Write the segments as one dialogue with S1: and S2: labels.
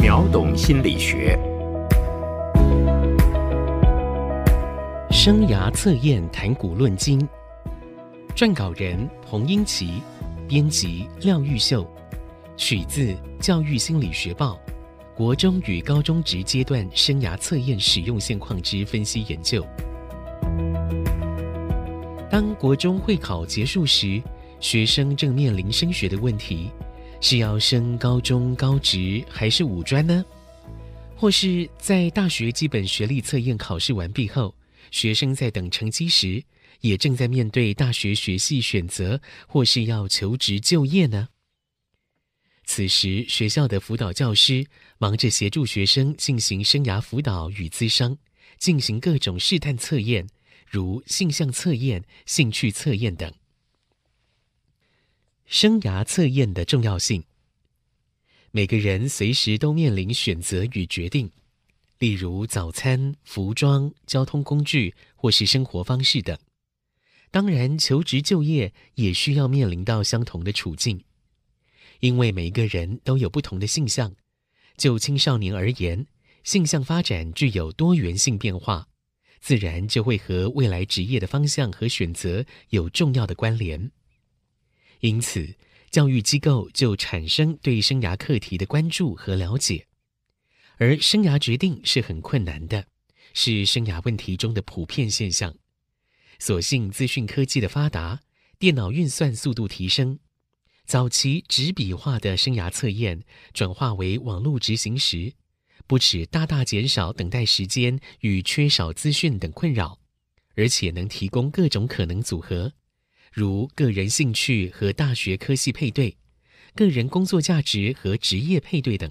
S1: 秒懂心理学。
S2: 生涯测验谈古论今，撰稿人彭英奇，编辑廖玉秀，取自《教育心理学报》国中与高中职阶段生涯测验使用现况之分析研究。当国中会考结束时，学生正面临升学的问题：是要升高中、高职，还是五专呢？或是在大学基本学历测验考试完毕后，学生在等成绩时，也正在面对大学学系选择，或是要求职就业呢？此时，学校的辅导教师忙着协助学生进行生涯辅导与咨商，进行各种试探测验，如性向测验、兴趣测验等。生涯测验的重要性，每个人随时都面临选择与决定，例如早餐、服装、交通工具或是生活方式等。当然，求职就业也需要面临到相同的处境。因为每个人都有不同的性向，就青少年而言，性向发展具有多元性变化，自然就会和未来职业的方向和选择有重要的关联。因此，教育机构就产生对生涯课题的关注和了解，而生涯决定是很困难的，是生涯问题中的普遍现象。所幸资讯科技的发达，电脑运算速度提升。早期纸笔画的生涯测验转化为网络执行时，不止大大减少等待时间与缺少资讯等困扰，而且能提供各种可能组合，如个人兴趣和大学科系配对、个人工作价值和职业配对等。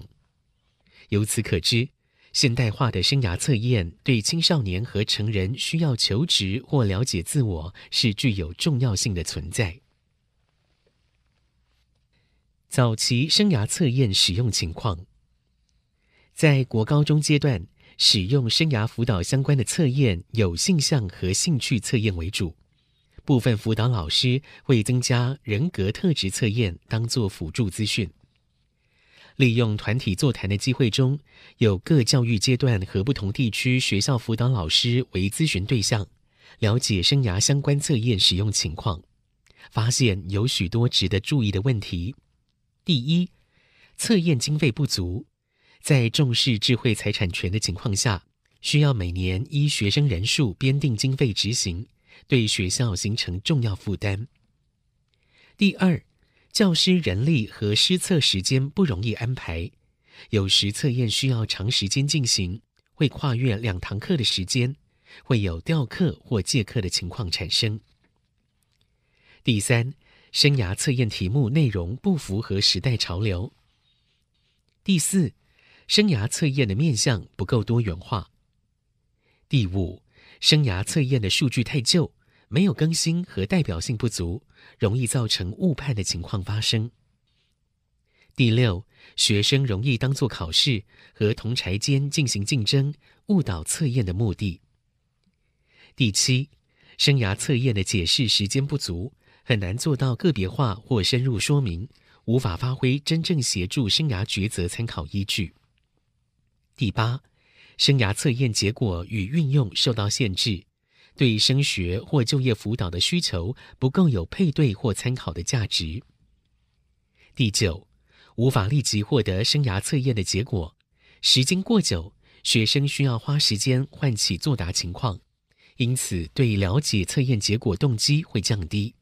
S2: 由此可知，现代化的生涯测验对青少年和成人需要求职或了解自我是具有重要性的存在。早期生涯测验使用情况，在国高中阶段，使用生涯辅导相关的测验有性向和兴趣测验为主，部分辅导老师会增加人格特质测验当做辅助资讯。利用团体座谈的机会中，有各教育阶段和不同地区学校辅导老师为咨询对象，了解生涯相关测验使用情况，发现有许多值得注意的问题。第一，测验经费不足，在重视智慧财产权的情况下，需要每年依学生人数编定经费执行，对学校形成重要负担。第二，教师人力和师测时间不容易安排，有时测验需要长时间进行，会跨越两堂课的时间，会有调课或借课的情况产生。第三。生涯测验题目内容不符合时代潮流。第四，生涯测验的面向不够多元化。第五，生涯测验的数据太旧，没有更新和代表性不足，容易造成误判的情况发生。第六，学生容易当做考试和同柴间进行竞争，误导测验的目的。第七，生涯测验的解释时间不足。很难做到个别化或深入说明，无法发挥真正协助生涯抉择参考依据。第八，生涯测验结果与运用受到限制，对升学或就业辅导的需求不够有配对或参考的价值。第九，无法立即获得生涯测验的结果，时间过久，学生需要花时间唤起作答情况，因此对了解测验结果动机会降低。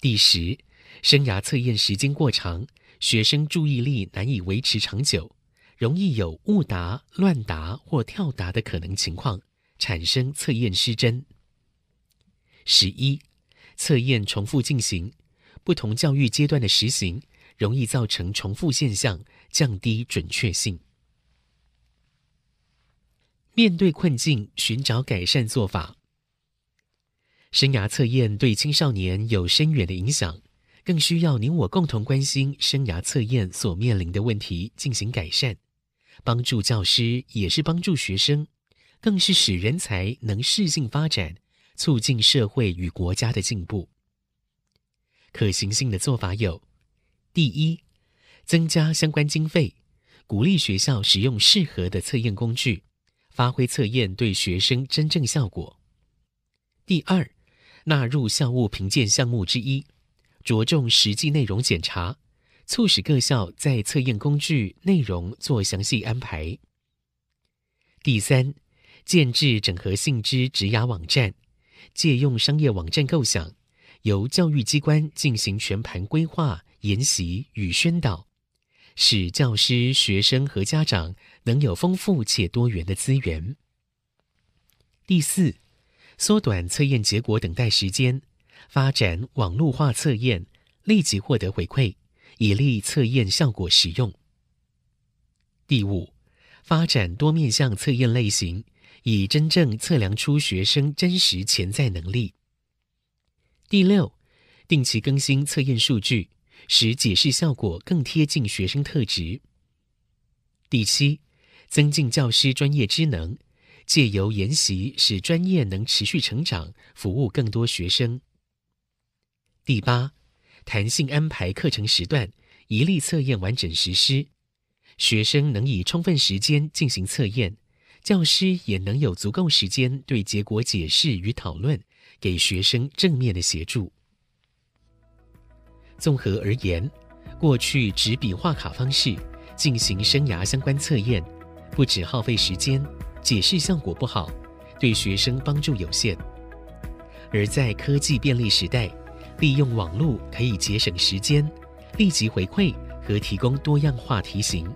S2: 第十，生涯测验时间过长，学生注意力难以维持长久，容易有误答、乱答或跳答的可能情况，产生测验失真。十一，测验重复进行，不同教育阶段的实行，容易造成重复现象，降低准确性。面对困境，寻找改善做法。生涯测验对青少年有深远的影响，更需要您我共同关心生涯测验所面临的问题进行改善，帮助教师也是帮助学生，更是使人才能适性发展，促进社会与国家的进步。可行性的做法有：第一，增加相关经费，鼓励学校使用适合的测验工具，发挥测验对学生真正效果。第二，纳入校务评鉴项目之一，着重实际内容检查，促使各校在测验工具内容做详细安排。第三，建制整合性之职涯网站，借用商业网站构想，由教育机关进行全盘规划、研习与宣导，使教师、学生和家长能有丰富且多元的资源。第四。缩短测验结果等待时间，发展网络化测验，立即获得回馈，以利测验效果实用。第五，发展多面向测验类型，以真正测量出学生真实潜在能力。第六，定期更新测验数据，使解释效果更贴近学生特质。第七，增进教师专业知能。借由研习，使专业能持续成长，服务更多学生。第八，弹性安排课程时段，一例测验完整实施，学生能以充分时间进行测验，教师也能有足够时间对结果解释与讨论，给学生正面的协助。综合而言，过去纸笔画卡方式进行生涯相关测验，不止耗费时间。解释效果不好，对学生帮助有限。而在科技便利时代，利用网络可以节省时间、立即回馈和提供多样化题型，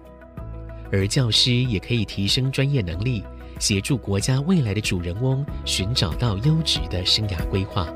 S2: 而教师也可以提升专业能力，协助国家未来的主人翁寻找到优质的生涯规划。